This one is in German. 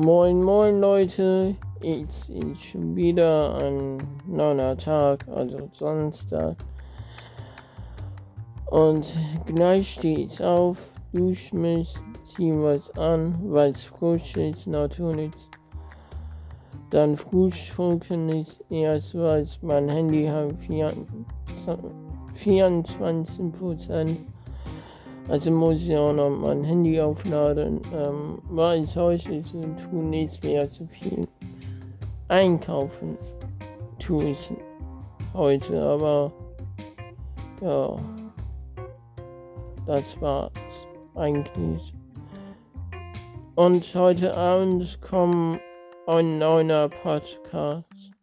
Moin, moin Leute, jetzt ist schon wieder ein neuer Tag, also Samstag. Und gleich steht's auf, dusch mich, zieh was an, weil's frisch ist natürlich. Dann frühstücken ist erst, weil mein Handy hat 24 Prozent. Also muss ich auch noch mein Handy aufladen, ähm, weil es heute zu nichts mehr zu viel. Einkaufen tue ich heute, aber ja, das war's eigentlich. Und heute Abend kommt ein neuer Podcast.